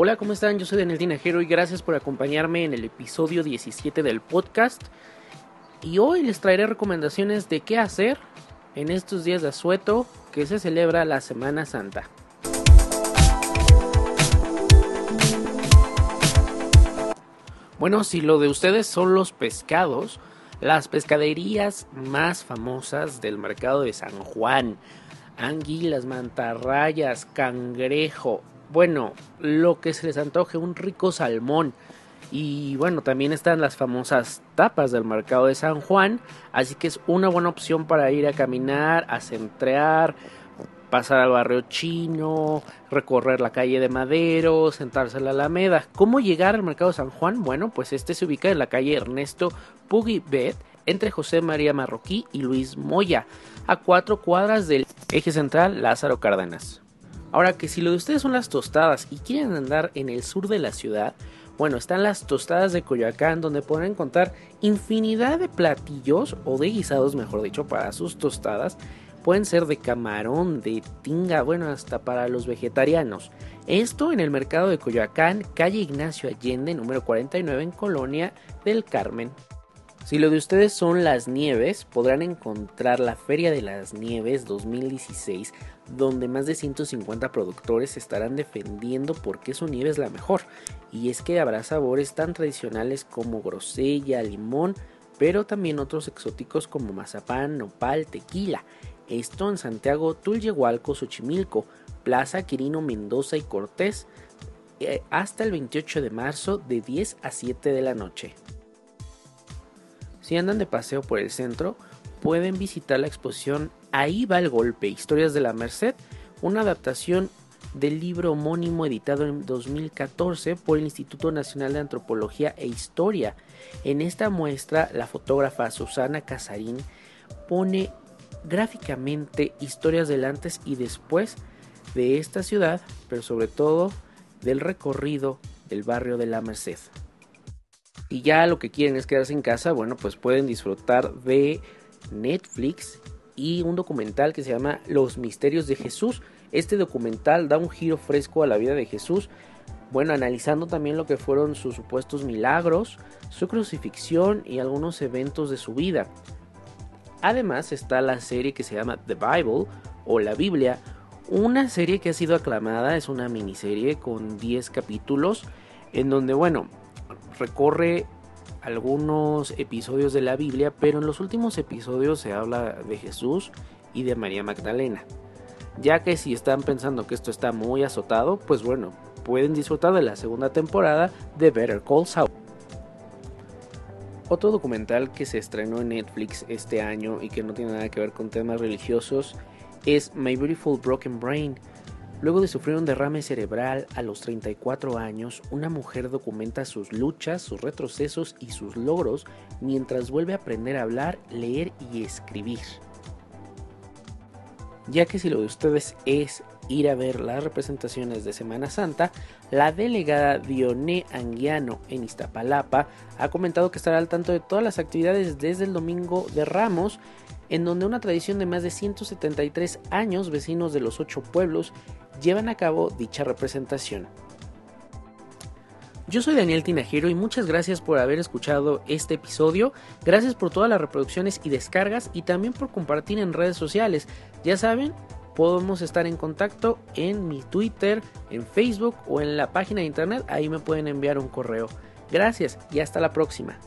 Hola, ¿cómo están? Yo soy Daniel Tinajero y gracias por acompañarme en el episodio 17 del podcast. Y hoy les traeré recomendaciones de qué hacer en estos días de asueto que se celebra la Semana Santa. Bueno, si lo de ustedes son los pescados, las pescaderías más famosas del mercado de San Juan, anguilas, mantarrayas, cangrejo, bueno, lo que se les antoje, un rico salmón. Y bueno, también están las famosas tapas del mercado de San Juan, así que es una buena opción para ir a caminar, a centrear, pasar al barrio chino, recorrer la calle de Madero, sentarse en la Alameda. ¿Cómo llegar al mercado de San Juan? Bueno, pues este se ubica en la calle Ernesto Pugibet, entre José María Marroquí y Luis Moya, a cuatro cuadras del eje central Lázaro Cárdenas. Ahora que si lo de ustedes son las tostadas y quieren andar en el sur de la ciudad, bueno, están las tostadas de Coyoacán donde podrán encontrar infinidad de platillos o de guisados, mejor dicho, para sus tostadas. Pueden ser de camarón, de tinga, bueno, hasta para los vegetarianos. Esto en el mercado de Coyoacán, calle Ignacio Allende, número 49 en Colonia del Carmen. Si lo de ustedes son las nieves, podrán encontrar la Feria de las Nieves 2016, donde más de 150 productores estarán defendiendo por qué su nieve es la mejor. Y es que habrá sabores tan tradicionales como grosella, limón, pero también otros exóticos como mazapán, nopal, tequila. Esto en Santiago, Tulyehualco, Xochimilco, Plaza Quirino Mendoza y Cortés, eh, hasta el 28 de marzo de 10 a 7 de la noche. Si andan de paseo por el centro, pueden visitar la exposición Ahí va el golpe, Historias de la Merced, una adaptación del libro homónimo editado en 2014 por el Instituto Nacional de Antropología e Historia. En esta muestra, la fotógrafa Susana Casarín pone gráficamente historias del antes y después de esta ciudad, pero sobre todo del recorrido del barrio de la Merced y ya lo que quieren es quedarse en casa, bueno, pues pueden disfrutar de Netflix y un documental que se llama Los Misterios de Jesús. Este documental da un giro fresco a la vida de Jesús, bueno, analizando también lo que fueron sus supuestos milagros, su crucifixión y algunos eventos de su vida. Además está la serie que se llama The Bible o la Biblia, una serie que ha sido aclamada, es una miniserie con 10 capítulos en donde, bueno, recorre algunos episodios de la Biblia, pero en los últimos episodios se habla de Jesús y de María Magdalena. Ya que si están pensando que esto está muy azotado, pues bueno, pueden disfrutar de la segunda temporada de Better Call Saul. Otro documental que se estrenó en Netflix este año y que no tiene nada que ver con temas religiosos es My Beautiful Broken Brain, Luego de sufrir un derrame cerebral a los 34 años, una mujer documenta sus luchas, sus retrocesos y sus logros mientras vuelve a aprender a hablar, leer y escribir. Ya que si lo de ustedes es ir a ver las representaciones de Semana Santa, la delegada Dioné Anguiano en Iztapalapa ha comentado que estará al tanto de todas las actividades desde el domingo de Ramos, en donde una tradición de más de 173 años, vecinos de los ocho pueblos, llevan a cabo dicha representación. Yo soy Daniel Tinajero y muchas gracias por haber escuchado este episodio. Gracias por todas las reproducciones y descargas y también por compartir en redes sociales. Ya saben, podemos estar en contacto en mi Twitter, en Facebook o en la página de internet. Ahí me pueden enviar un correo. Gracias y hasta la próxima.